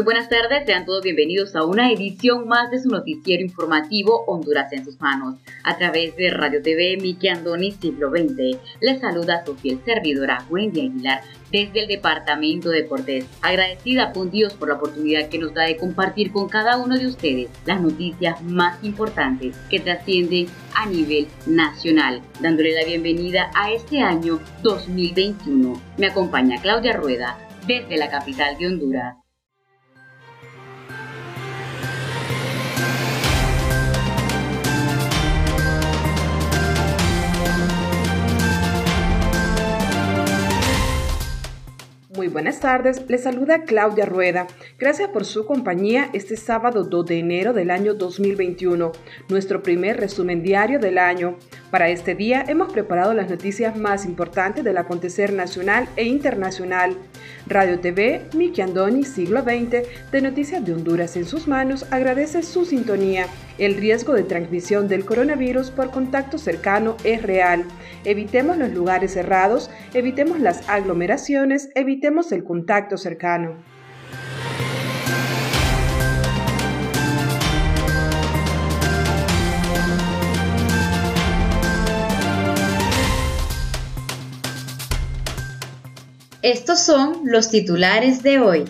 Muy buenas tardes, sean todos bienvenidos a una edición más de su noticiero informativo Honduras en sus manos. A través de Radio TV Miki Andoni Siglo XX, les saluda su fiel servidora Wendy Aguilar desde el departamento de Cortés. Agradecida con Dios por la oportunidad que nos da de compartir con cada uno de ustedes las noticias más importantes que trascienden a nivel nacional, dándole la bienvenida a este año 2021. Me acompaña Claudia Rueda desde la capital de Honduras. Muy buenas tardes, les saluda Claudia Rueda. Gracias por su compañía este sábado 2 de enero del año 2021, nuestro primer resumen diario del año. Para este día hemos preparado las noticias más importantes del acontecer nacional e internacional. Radio TV, Miki Andoni, siglo XX, de Noticias de Honduras en sus manos, agradece su sintonía. El riesgo de transmisión del coronavirus por contacto cercano es real. Evitemos los lugares cerrados, evitemos las aglomeraciones, evitemos el contacto cercano. Estos son los titulares de hoy.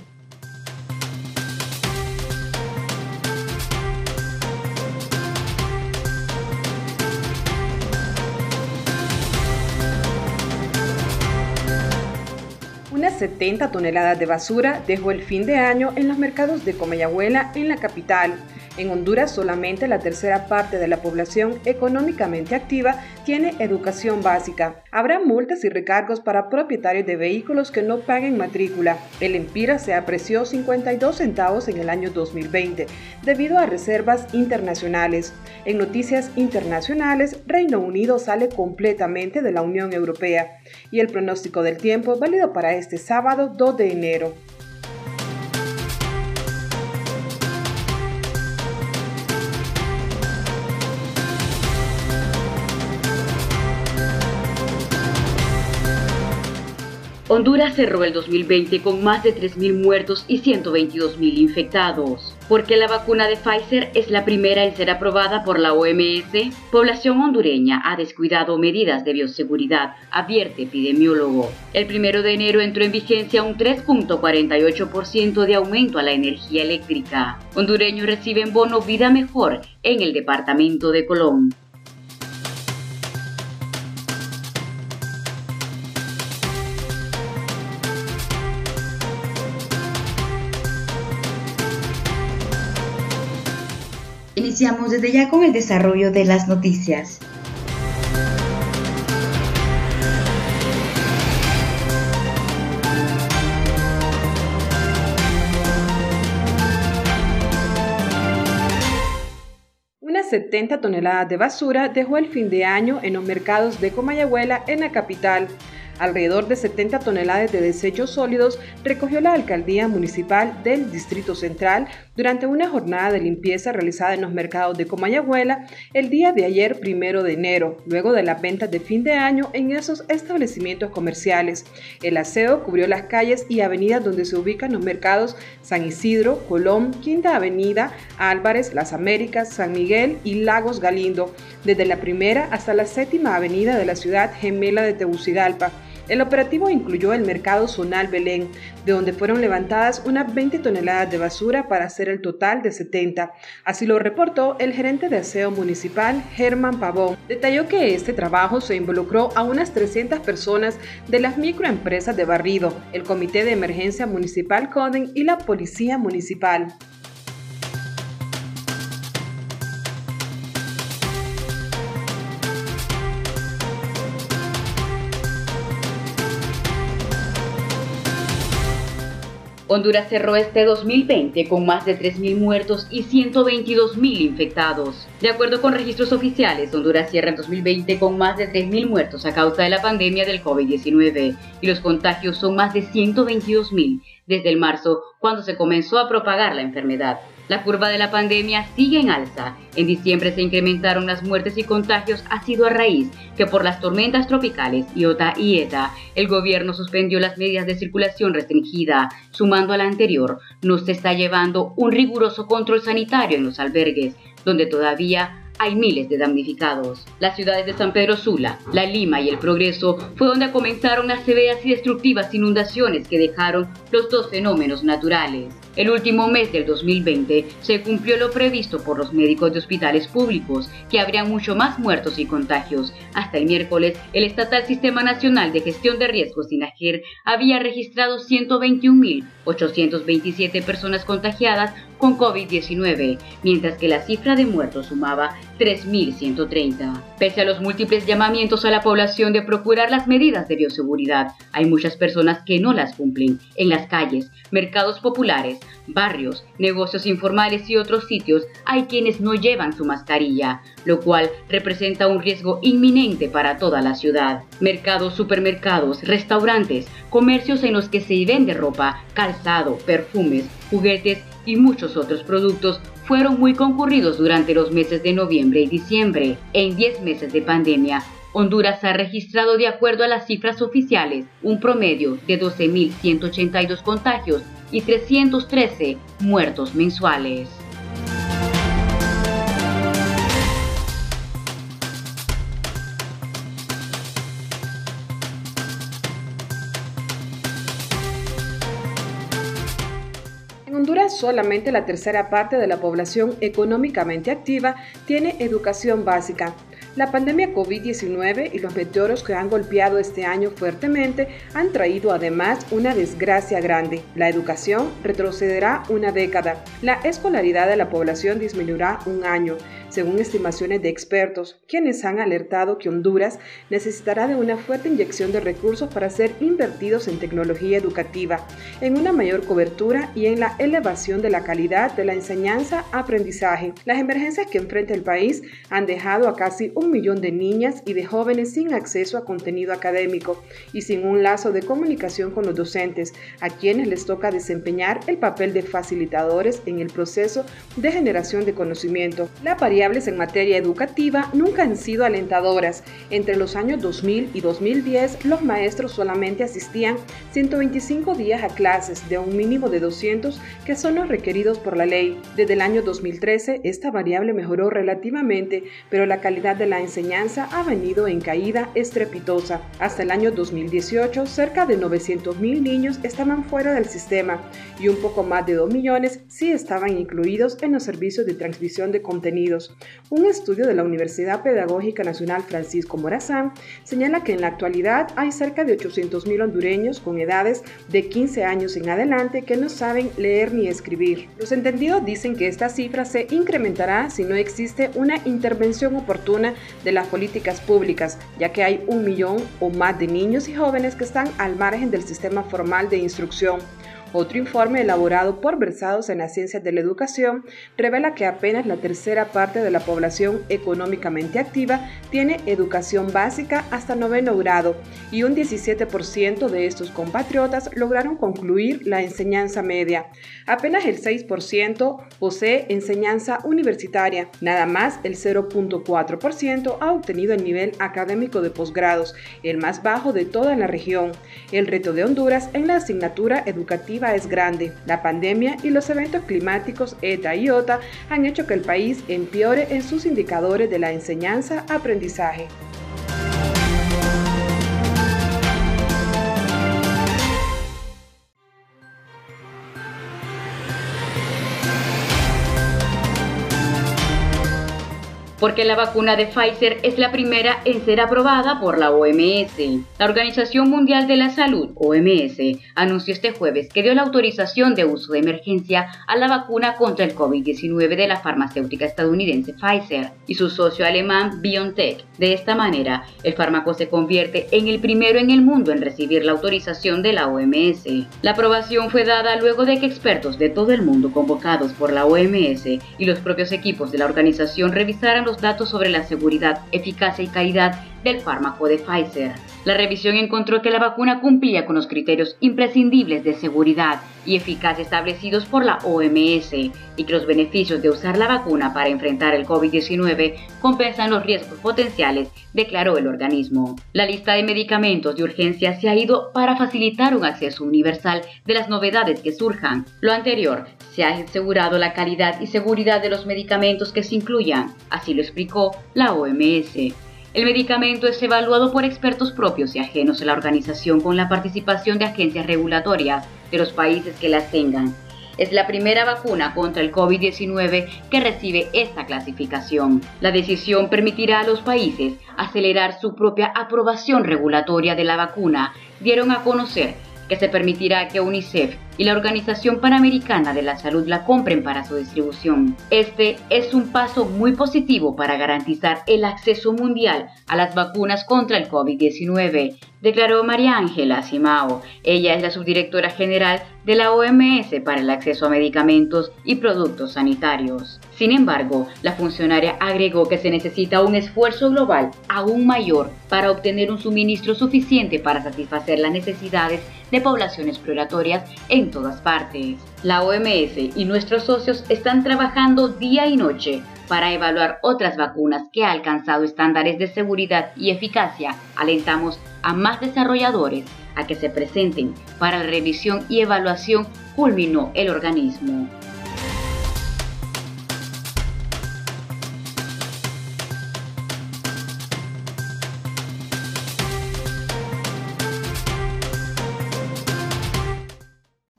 Unas 70 toneladas de basura dejó el fin de año en los mercados de Comayagüela en la capital. En Honduras solamente la tercera parte de la población económicamente activa tiene educación básica. Habrá multas y recargos para propietarios de vehículos que no paguen matrícula. El Empira se apreció 52 centavos en el año 2020 debido a reservas internacionales. En noticias internacionales, Reino Unido sale completamente de la Unión Europea y el pronóstico del tiempo válido para este sábado 2 de enero. Honduras cerró el 2020 con más de 3.000 muertos y 122.000 infectados. Porque la vacuna de Pfizer es la primera en ser aprobada por la OMS, población hondureña ha descuidado medidas de bioseguridad, advierte epidemiólogo. El primero de enero entró en vigencia un 3.48% de aumento a la energía eléctrica. Hondureños reciben bono Vida Mejor en el departamento de Colón. Iniciamos desde ya con el desarrollo de las noticias. Unas 70 toneladas de basura dejó el fin de año en los mercados de Comayagüela en la capital. Alrededor de 70 toneladas de desechos sólidos recogió la alcaldía municipal del Distrito Central durante una jornada de limpieza realizada en los mercados de Comayagüela el día de ayer, primero de enero, luego de las ventas de fin de año en esos establecimientos comerciales. El aseo cubrió las calles y avenidas donde se ubican los mercados San Isidro, Colón, Quinta Avenida, Álvarez, Las Américas, San Miguel y Lagos Galindo, desde la primera hasta la séptima avenida de la ciudad gemela de Tegucigalpa. El operativo incluyó el mercado zonal Belén, de donde fueron levantadas unas 20 toneladas de basura para hacer el total de 70. Así lo reportó el gerente de aseo municipal, Germán Pavón. Detalló que este trabajo se involucró a unas 300 personas de las microempresas de barrido, el Comité de Emergencia Municipal CODEN y la Policía Municipal. Honduras cerró este 2020 con más de 3.000 muertos y 122.000 infectados. De acuerdo con registros oficiales, Honduras cierra el 2020 con más de 3.000 muertos a causa de la pandemia del COVID-19 y los contagios son más de 122.000 desde el marzo, cuando se comenzó a propagar la enfermedad. La curva de la pandemia sigue en alza. En diciembre se incrementaron las muertes y contagios ha sido a raíz que por las tormentas tropicales Iota y Eta, el gobierno suspendió las medidas de circulación restringida. Sumando a la anterior, no se está llevando un riguroso control sanitario en los albergues, donde todavía hay miles de damnificados. Las ciudades de San Pedro Sula, La Lima y El Progreso fue donde comenzaron las severas y destructivas inundaciones que dejaron los dos fenómenos naturales. El último mes del 2020 se cumplió lo previsto por los médicos de hospitales públicos, que habrían mucho más muertos y contagios. Hasta el miércoles, el Estatal Sistema Nacional de Gestión de Riesgos SINAGER había registrado 121.827 personas contagiadas con COVID-19, mientras que la cifra de muertos sumaba 3.130. Pese a los múltiples llamamientos a la población de procurar las medidas de bioseguridad, hay muchas personas que no las cumplen. En las calles, mercados populares, barrios, negocios informales y otros sitios hay quienes no llevan su mascarilla, lo cual representa un riesgo inminente para toda la ciudad. Mercados, supermercados, restaurantes, comercios en los que se vende ropa, calzado, perfumes, juguetes y muchos otros productos fueron muy concurridos durante los meses de noviembre y diciembre. En 10 meses de pandemia, Honduras ha registrado, de acuerdo a las cifras oficiales, un promedio de 12.182 contagios y 313 muertos mensuales. Solamente la tercera parte de la población económicamente activa tiene educación básica. La pandemia COVID-19 y los meteoros que han golpeado este año fuertemente han traído además una desgracia grande. La educación retrocederá una década. La escolaridad de la población disminuirá un año según estimaciones de expertos, quienes han alertado que Honduras necesitará de una fuerte inyección de recursos para ser invertidos en tecnología educativa, en una mayor cobertura y en la elevación de la calidad de la enseñanza-aprendizaje. Las emergencias que enfrenta el país han dejado a casi un millón de niñas y de jóvenes sin acceso a contenido académico y sin un lazo de comunicación con los docentes, a quienes les toca desempeñar el papel de facilitadores en el proceso de generación de conocimiento. La en materia educativa nunca han sido alentadoras. Entre los años 2000 y 2010, los maestros solamente asistían 125 días a clases de un mínimo de 200 que son los requeridos por la ley. Desde el año 2013, esta variable mejoró relativamente, pero la calidad de la enseñanza ha venido en caída estrepitosa. Hasta el año 2018, cerca de 900.000 niños estaban fuera del sistema y un poco más de 2 millones sí estaban incluidos en los servicios de transmisión de contenidos. Un estudio de la Universidad Pedagógica Nacional Francisco Morazán señala que en la actualidad hay cerca de 800.000 hondureños con edades de 15 años en adelante que no saben leer ni escribir. Los entendidos dicen que esta cifra se incrementará si no existe una intervención oportuna de las políticas públicas, ya que hay un millón o más de niños y jóvenes que están al margen del sistema formal de instrucción. Otro informe elaborado por Versados en las Ciencias de la Educación revela que apenas la tercera parte de la población económicamente activa tiene educación básica hasta noveno grado y un 17% de estos compatriotas lograron concluir la enseñanza media. Apenas el 6% posee enseñanza universitaria, nada más el 0.4% ha obtenido el nivel académico de posgrados, el más bajo de toda la región. El reto de Honduras en la asignatura educativa es grande. La pandemia y los eventos climáticos ETA y OTA han hecho que el país empeore en sus indicadores de la enseñanza-aprendizaje. Porque la vacuna de Pfizer es la primera en ser aprobada por la OMS. La Organización Mundial de la Salud, OMS, anunció este jueves que dio la autorización de uso de emergencia a la vacuna contra el COVID-19 de la farmacéutica estadounidense Pfizer y su socio alemán BioNTech. De esta manera, el fármaco se convierte en el primero en el mundo en recibir la autorización de la OMS. La aprobación fue dada luego de que expertos de todo el mundo convocados por la OMS y los propios equipos de la organización revisaran datos sobre la seguridad, eficacia y calidad del fármaco de Pfizer. La revisión encontró que la vacuna cumplía con los criterios imprescindibles de seguridad y eficacia establecidos por la OMS y que los beneficios de usar la vacuna para enfrentar el COVID-19 compensan los riesgos potenciales, declaró el organismo. La lista de medicamentos de urgencia se ha ido para facilitar un acceso universal de las novedades que surjan. Lo anterior se ha asegurado la calidad y seguridad de los medicamentos que se incluyan, así lo explicó la OMS. El medicamento es evaluado por expertos propios y ajenos a la organización con la participación de agencias regulatorias de los países que las tengan. Es la primera vacuna contra el COVID-19 que recibe esta clasificación. La decisión permitirá a los países acelerar su propia aprobación regulatoria de la vacuna, dieron a conocer que se permitirá que UNICEF y la Organización Panamericana de la Salud la compren para su distribución. Este es un paso muy positivo para garantizar el acceso mundial a las vacunas contra el COVID-19, declaró María Ángela Simao. Ella es la subdirectora general de la OMS para el acceso a medicamentos y productos sanitarios. Sin embargo, la funcionaria agregó que se necesita un esfuerzo global aún mayor para obtener un suministro suficiente para satisfacer las necesidades de poblaciones exploratorias en todas partes. La OMS y nuestros socios están trabajando día y noche para evaluar otras vacunas que han alcanzado estándares de seguridad y eficacia. Alentamos a más desarrolladores a que se presenten para revisión y evaluación, culminó el organismo.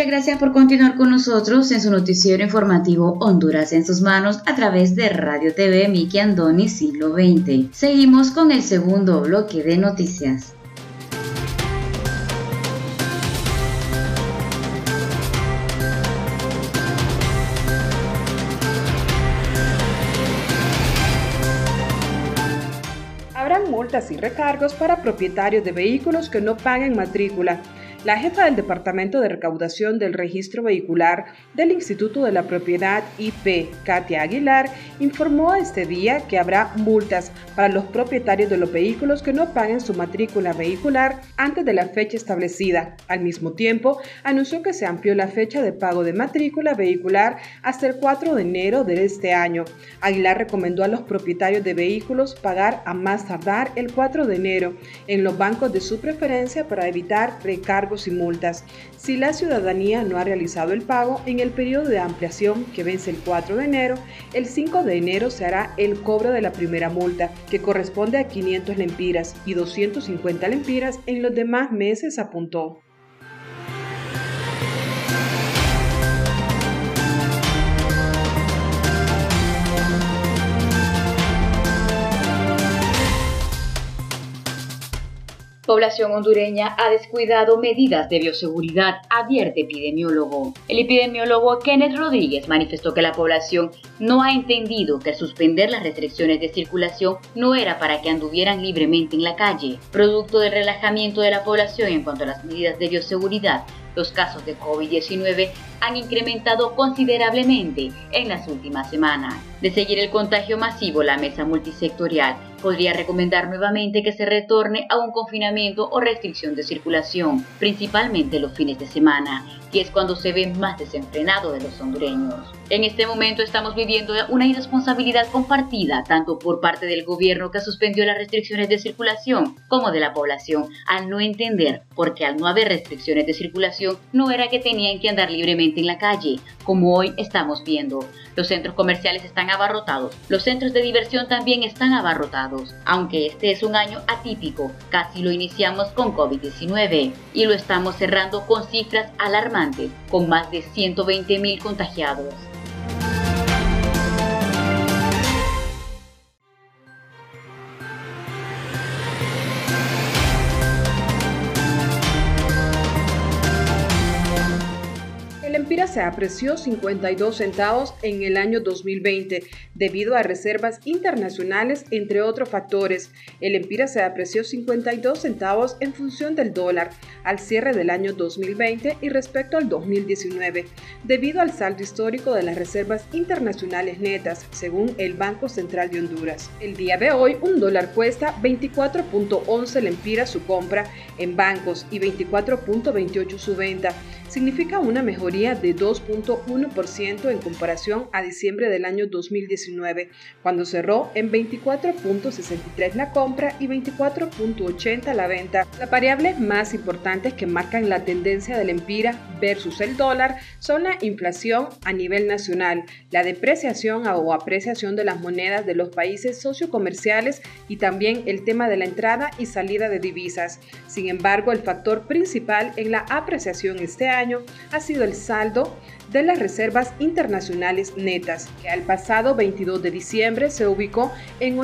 Muchas gracias por continuar con nosotros en su noticiero informativo Honduras en sus manos a través de Radio TV Miki Andoni Siglo XX. Seguimos con el segundo bloque de noticias. Habrán multas y recargos para propietarios de vehículos que no paguen matrícula. La jefa del Departamento de Recaudación del Registro Vehicular del Instituto de la Propiedad IP, Katia Aguilar, informó este día que habrá multas para los propietarios de los vehículos que no paguen su matrícula vehicular antes de la fecha establecida. Al mismo tiempo, anunció que se amplió la fecha de pago de matrícula vehicular hasta el 4 de enero de este año. Aguilar recomendó a los propietarios de vehículos pagar a más tardar el 4 de enero en los bancos de su preferencia para evitar recargos y multas si la ciudadanía no ha realizado el pago en el periodo de ampliación que vence el 4 de enero. El 5 de enero se hará el cobro de la primera multa, que corresponde a 500 lempiras y 250 lempiras en los demás meses, apuntó. Población hondureña ha descuidado medidas de bioseguridad, advierte epidemiólogo. El epidemiólogo Kenneth Rodríguez manifestó que la población no ha entendido que suspender las restricciones de circulación no era para que anduvieran libremente en la calle. Producto del relajamiento de la población en cuanto a las medidas de bioseguridad, los casos de COVID-19 han incrementado considerablemente en las últimas semanas. De seguir el contagio masivo, la mesa multisectorial podría recomendar nuevamente que se retorne a un confinamiento o restricción de circulación, principalmente los fines de semana, que es cuando se ve más desenfrenado de los hondureños. En este momento estamos viviendo una irresponsabilidad compartida tanto por parte del gobierno que suspendió las restricciones de circulación como de la población al no entender porque al no haber restricciones de circulación no era que tenían que andar libremente en la calle, como hoy estamos viendo. Los centros comerciales están abarrotados, los centros de diversión también están abarrotados, aunque este es un año atípico, casi lo iniciamos con COVID-19 y lo estamos cerrando con cifras alarmantes, con más de 120 mil contagiados. Se apreció 52 centavos en el año 2020 debido a reservas internacionales, entre otros factores. El Empira se apreció 52 centavos en función del dólar al cierre del año 2020 y respecto al 2019, debido al saldo histórico de las reservas internacionales netas, según el Banco Central de Honduras. El día de hoy, un dólar cuesta 24.11 Empira su compra en bancos y 24.28 su venta. Significa una mejoría de 2.1% en comparación a diciembre del año 2019, cuando cerró en 24.63 la compra y 24.80 la venta. Las variables más importantes que marcan la tendencia del empira versus el dólar son la inflación a nivel nacional, la depreciación o apreciación de las monedas de los países sociocomerciales y también el tema de la entrada y salida de divisas. Sin embargo, el factor principal en la apreciación este año ha sido el saldo de las reservas internacionales netas, que al pasado 22 de diciembre se ubicó en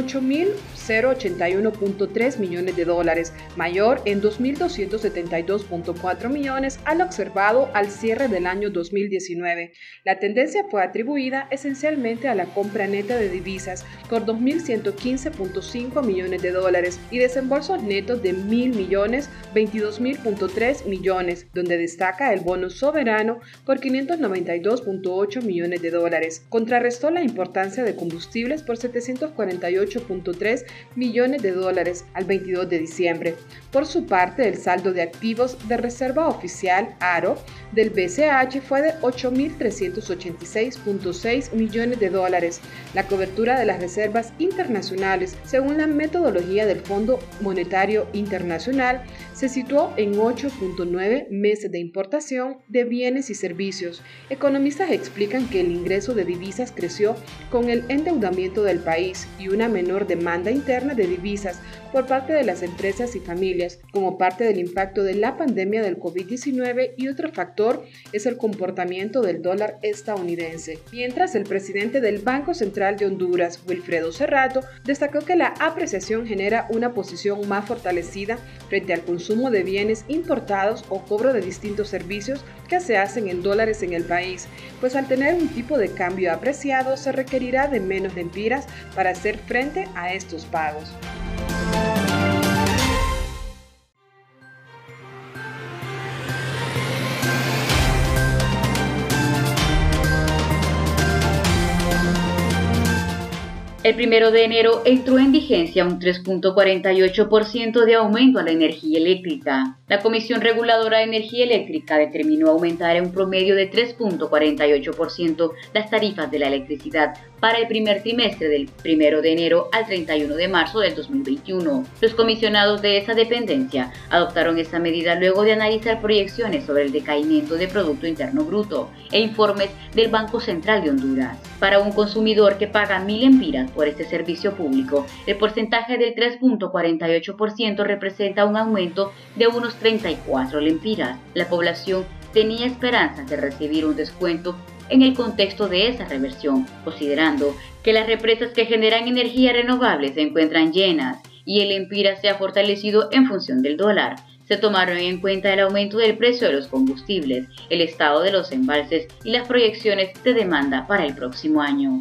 8.081.3 millones de dólares, mayor en 2.272.4 millones al observado al cierre del año 2019. La tendencia fue atribuida esencialmente a la compra neta de divisas por 2.115.5 millones de dólares y desembolsos netos de 1.000 millones, 22.000.3 millones, donde destaca el bono soberano por 592.8 millones de dólares. Contrarrestó la importancia de combustibles por 748.3 millones de dólares al 22 de diciembre. Por su parte, el saldo de activos de reserva oficial ARO del BCH fue de 8.386.6 millones de dólares. La cobertura de las reservas internacionales, según la metodología del Fondo Monetario Internacional, se situó en 8.9 meses de importación de bienes y servicios. Economistas explican que el ingreso de divisas creció con el endeudamiento del país y una menor demanda interna de divisas por parte de las empresas y familias, como parte del impacto de la pandemia del COVID-19 y otro factor es el comportamiento del dólar estadounidense. Mientras el presidente del Banco Central de Honduras, Wilfredo Cerrato, destacó que la apreciación genera una posición más fortalecida frente al consumo de bienes importados o cobro de distintos servicios que se hacen en dólares en el país, pues al tener un tipo de cambio apreciado se requerirá de menos lempiras para hacer frente a estos pagos. El primero de enero entró en vigencia un 3.48% de aumento a la energía eléctrica. La Comisión Reguladora de Energía Eléctrica determinó aumentar en un promedio de 3.48% las tarifas de la electricidad para el primer trimestre del 1 de enero al 31 de marzo del 2021. Los comisionados de esa dependencia adoptaron esta medida luego de analizar proyecciones sobre el decaimiento de Producto Interno Bruto e informes del Banco Central de Honduras. Para un consumidor que paga mil empiras por este servicio público, el porcentaje del 3.48% representa un aumento de unos 34 lempiras. La población tenía esperanzas de recibir un descuento en el contexto de esa reversión, considerando que las represas que generan energía renovable se encuentran llenas y el empira se ha fortalecido en función del dólar se tomaron en cuenta el aumento del precio de los combustibles, el estado de los embalses y las proyecciones de demanda para el próximo año.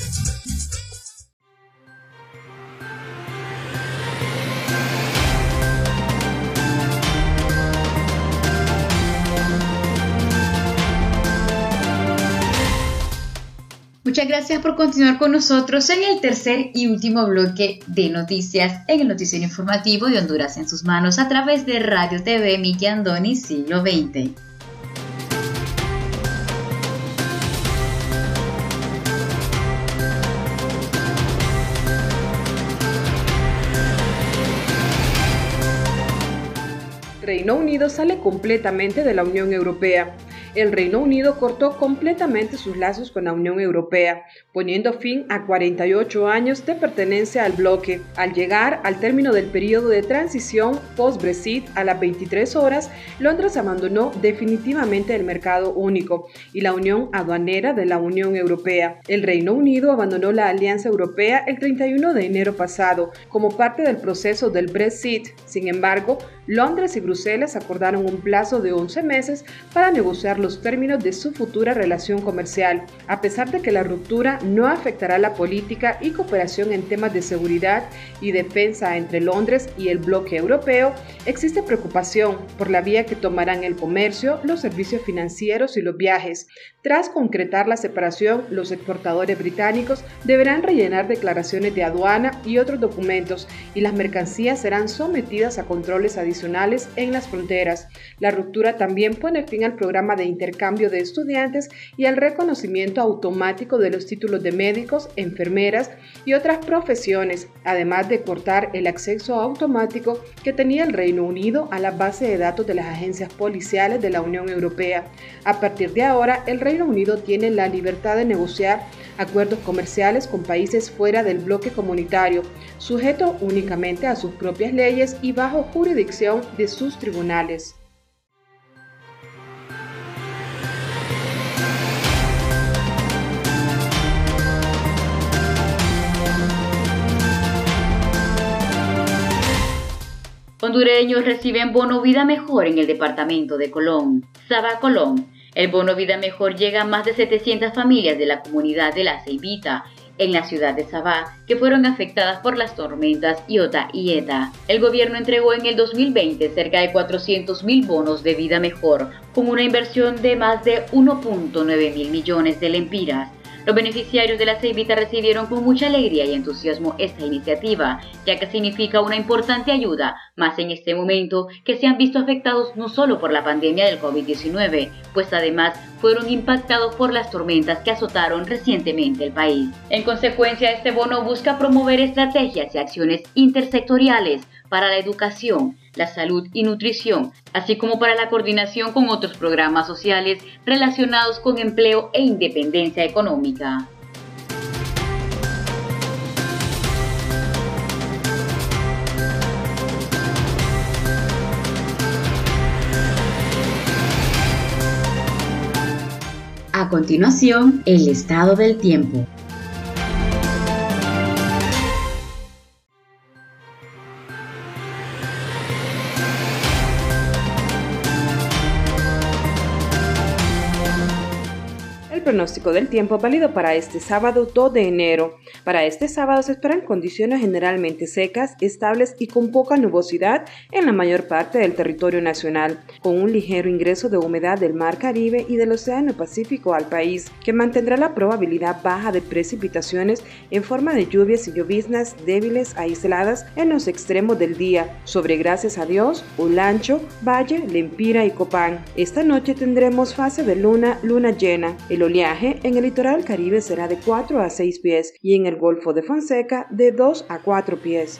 Muchas gracias por continuar con nosotros en el tercer y último bloque de noticias en el noticiero informativo de Honduras en sus manos a través de Radio TV Miki Andoni Siglo XX. Reino Unido sale completamente de la Unión Europea el Reino Unido cortó completamente sus lazos con la Unión Europea, poniendo fin a 48 años de pertenencia al bloque. Al llegar al término del periodo de transición post-Brexit a las 23 horas, Londres abandonó definitivamente el mercado único y la unión aduanera de la Unión Europea. El Reino Unido abandonó la Alianza Europea el 31 de enero pasado como parte del proceso del Brexit. Sin embargo, Londres y Bruselas acordaron un plazo de 11 meses para negociar los términos de su futura relación comercial, a pesar de que la ruptura no afectará la política y cooperación en temas de seguridad y defensa entre Londres y el bloque europeo, existe preocupación por la vía que tomarán el comercio, los servicios financieros y los viajes. Tras concretar la separación, los exportadores británicos deberán rellenar declaraciones de aduana y otros documentos y las mercancías serán sometidas a controles adicionales en las fronteras. La ruptura también pone fin al programa de intercambio de estudiantes y al reconocimiento automático de los títulos de médicos, enfermeras y otras profesiones, además de cortar el acceso automático que tenía el Reino Unido a la base de datos de las agencias policiales de la Unión Europea. A partir de ahora, el Reino Unido tiene la libertad de negociar acuerdos comerciales con países fuera del bloque comunitario, sujeto únicamente a sus propias leyes y bajo jurisdicción de sus tribunales. Hondureños reciben bono vida mejor en el departamento de Colón. Saba Colón. El bono vida mejor llega a más de 700 familias de la comunidad de La Ceibita, en la ciudad de Sabá, que fueron afectadas por las tormentas Iota y Eta. El gobierno entregó en el 2020 cerca de 400 mil bonos de vida mejor, con una inversión de más de 1.9 mil millones de lempiras. Los beneficiarios de la Ceibita recibieron con mucha alegría y entusiasmo esta iniciativa, ya que significa una importante ayuda, más en este momento que se han visto afectados no solo por la pandemia del COVID-19, pues además fueron impactados por las tormentas que azotaron recientemente el país. En consecuencia, este bono busca promover estrategias y acciones intersectoriales para la educación, la salud y nutrición, así como para la coordinación con otros programas sociales relacionados con empleo e independencia económica. A continuación, el estado del tiempo. Pronóstico del tiempo válido para este sábado 2 de enero. Para este sábado se esperan condiciones generalmente secas, estables y con poca nubosidad en la mayor parte del territorio nacional, con un ligero ingreso de humedad del Mar Caribe y del Océano Pacífico al país, que mantendrá la probabilidad baja de precipitaciones en forma de lluvias y lloviznas débiles aisladas en los extremos del día, sobre gracias a Dios, Ulancho, Valle, Lempira y Copán. Esta noche tendremos fase de luna, luna llena. El oleaje en el litoral caribe será de 4 a 6 pies y en el Golfo de Fonseca de 2 a 4 pies.